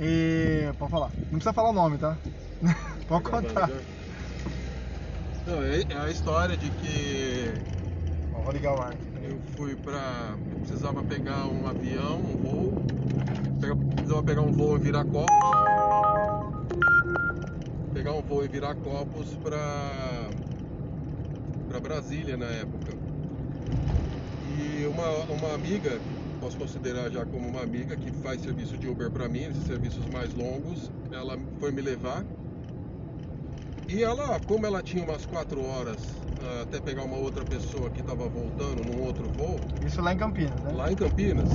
E. Pode falar. Não precisa falar o nome, tá? Pode contar. Não, é é a história de que Ó, Vou ligar o ar eu fui pra. eu precisava pegar um avião, um voo. Pega- Precisava pegar um voo em Viracopos. Pegar um voo em Viracopos pra. pra Brasília na época. E uma, uma amiga, posso considerar já como uma amiga, que faz serviço de Uber pra mim, esses serviços mais longos, ela foi me levar. E ela, como ela tinha umas 4 horas ah, até pegar uma outra pessoa que estava voltando num outro voo, Isso lá em Campinas, né? lá em Campinas,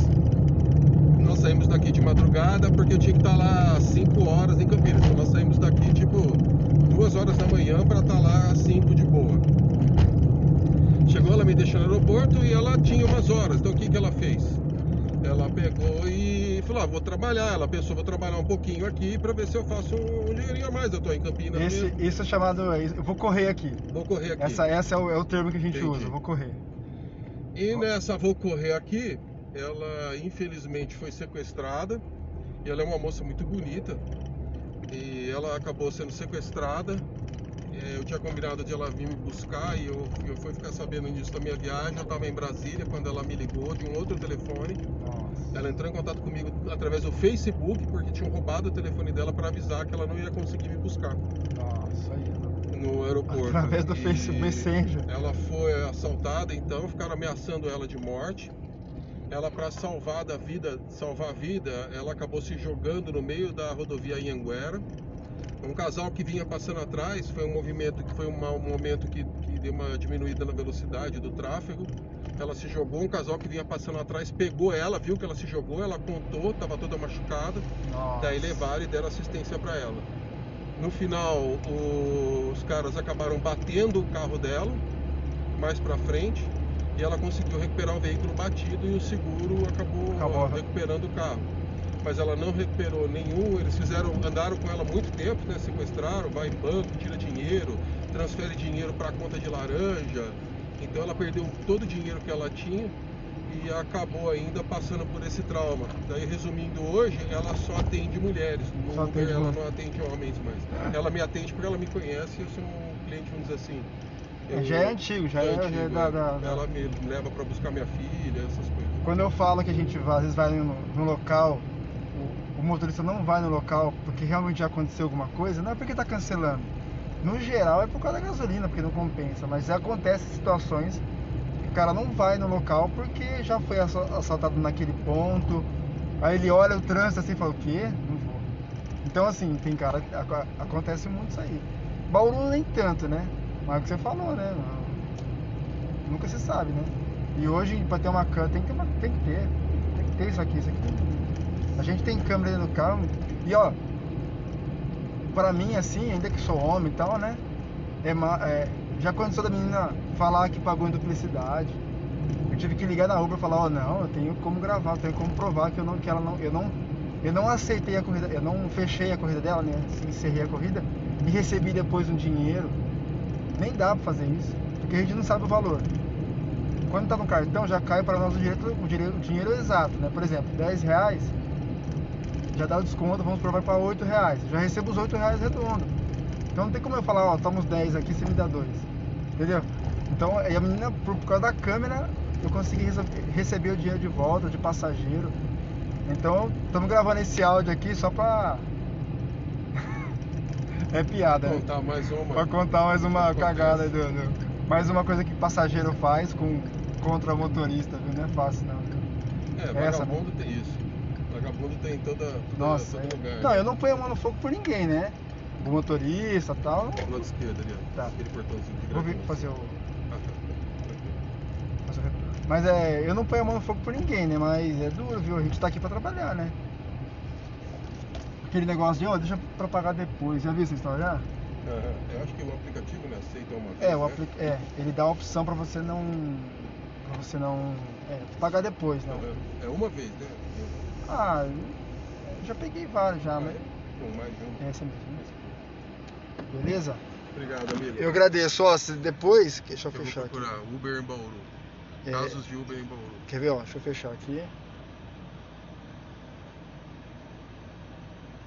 nós saímos daqui de madrugada porque eu tinha que estar lá às 5 horas em Campinas. Então nós saímos daqui tipo 2 horas da manhã para estar lá às 5 de boa. Chegou, ela me deixou no aeroporto e ela tinha umas horas. Então o que, que ela ah, vou trabalhar. Ela pensou: vou trabalhar um pouquinho aqui para ver se eu faço um dinheirinho a mais. Eu tô em Campinas Esse, mesmo. isso é chamado. Eu vou correr aqui. Vou correr aqui. Essa, essa é, o, é o termo que a gente Entendi. usa, vou correr. E nessa vou correr aqui, ela infelizmente foi sequestrada. E ela é uma moça muito bonita. E ela acabou sendo sequestrada. Eh, Eu tinha combinado de ela vir me buscar e eu, eu fui ficar sabendo disso da minha viagem. Eu estava em Brasília quando ela me ligou de um outro telefone. Nossa. Ela entrou em contato comigo através do Facebook porque tinham roubado o telefone dela para avisar que ela não ia conseguir me buscar Nossa, aí. no aeroporto. Através do E Facebook Messenger. Ela foi assaltada, então ficaram ameaçando ela de morte. Ela para salvar da vida, salvar a vida, ela acabou se jogando no meio da rodovia Anhanguera. Um casal que vinha passando atrás, foi um movimento que foi uma- um momento que, que deu uma diminuída na velocidade do tráfego. Ela se jogou, um casal que vinha passando atrás pegou ela, viu que ela se jogou, ela contou, estava toda machucada. Nossa. Daí levaram e deram assistência para ela. No final, o- os caras acabaram batendo o carro dela mais para frente e ela conseguiu recuperar o veículo batido e o seguro acabou, Acabou. recuperando o carro. Mas ela não recuperou nenhum, eles fizeram, andaram com ela muito tempo, né? Sequestraram, vai em banco, tira dinheiro, transfere dinheiro para conta de laranja. Então ela perdeu todo o dinheiro que ela tinha e acabou ainda passando por esse trauma. Daí, resumindo, hoje ela só atende mulheres. Só Uber atende ela mulher. não atende homens mais. Ela me atende porque ela me conhece e eu sou um cliente, vamos dizer assim. eu- Já é antigo, já é- já antigo, da- é. da- da- Ela me leva para buscar minha filha, essas coisas. Quando eu falo que a gente vai, às vezes vai no, no local, motorista não vai no local porque realmente já aconteceu alguma coisa, não é porque tá cancelando. No geral é por causa da gasolina, porque não compensa. Mas acontece situações que o cara não vai no local porque já foi assa- assaltado naquele ponto. Aí ele olha o trânsito assim e fala, o quê? Não vou. Então assim, tem cara acontece muito isso aí. Bauru nem tanto, né? Mas é o que você falou, né? Nunca se sabe, né? E hoje, pra ter uma câmera, tem que ter, uma, tem que ter. Tem que ter isso aqui, isso aqui. A gente tem câmera do carro. E ó, pra mim assim, ainda que sou homem e tal, né? É, é, já aconteceu da menina falar que pagou em duplicidade. Eu tive que ligar na Uber e falar, ó, não, eu tenho como gravar, eu tenho como provar que eu não, que ela não, eu não, eu não aceitei a corrida, eu não fechei a corrida dela, né? Encerrei a corrida e recebi depois um dinheiro. Nem dá pra fazer isso, porque a gente não sabe o valor. Quando tá no cartão, já cai para nós o, direito, o, direito, o dinheiro exato, né? Por exemplo, 10 reais, já dá o desconto, vamos provar para 8 reais. Já recebo os 8 reais redondo. Então não tem como eu falar, ó, toma os 10 aqui, você me dá dois. Entendeu? Então, a menina, por, causa da câmera, eu consegui receber o dinheiro de volta, de passageiro. Então, estamos gravando esse áudio aqui só pra. é piada, né? Contar mais uma. Pra contar mais uma cagada aí do, do- Mais uma coisa que passageiro faz com, contra motorista, viu? Não é fácil não. É, Essa, vagabundo tem isso. Em toda, toda, Nossa, todo é- lugar. não, eu não ponho a mão no fogo por ninguém, né? O motorista e tal. Do lado esquerdo ali, ó. Tá. Aquele portãozinho que Vou gravou. fazer o. Ah, tá. fazer o retorno. Mas é, eu não ponho a mão no fogo por ninguém, né? Mas é duro, viu? A gente tá aqui pra trabalhar, né? Aquele negócio de, ó, deixa pra pagar depois. Já viu essa história já? Aham. Eu acho que o aplicativo né, aceita uma vez, É, o né? apli... é, ele dá a opção pra você não. pra você não. É, pagar depois, né? Aham. É uma vez, né? Ah, já peguei vários já, mas. é? Com mais um. É essa mesmo. Beleza? Obrigado, amigo. Eu agradeço. Ó, se depois. Deixa eu Eu vou fechar aqui. procurar Uber em Bauru. É, Casos de Uber em Bauru. quer ver, ó? Deixa eu fechar aqui.